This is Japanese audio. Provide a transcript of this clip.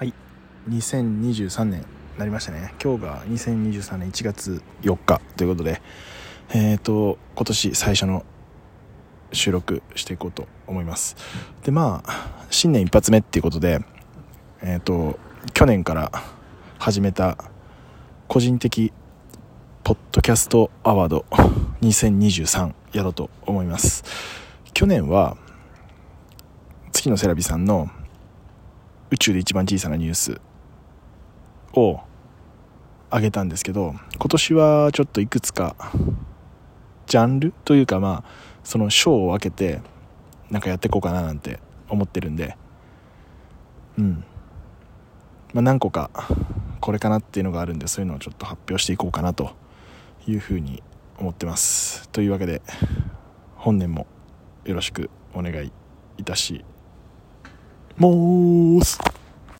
はい。2023年なりましたね。今日が2023年1月4日ということでえっ、ー、と今年最初の収録していこうと思います。でまあ新年一発目っていうことでえっ、ー、と去年から始めた個人的ポッドキャストアワード2023やろうと思います。去年は月のセラビさんの宇宙で一番小さなニュースを上げたんですけど今年はちょっといくつかジャンルというかまあその章を分けてなんかやっていこうかななんて思ってるんでうん。まあ何個かこれかなっていうのがあるんでそういうのをちょっと発表していこうかなというふうに思ってます。というわけで本年もよろしくお願いいたします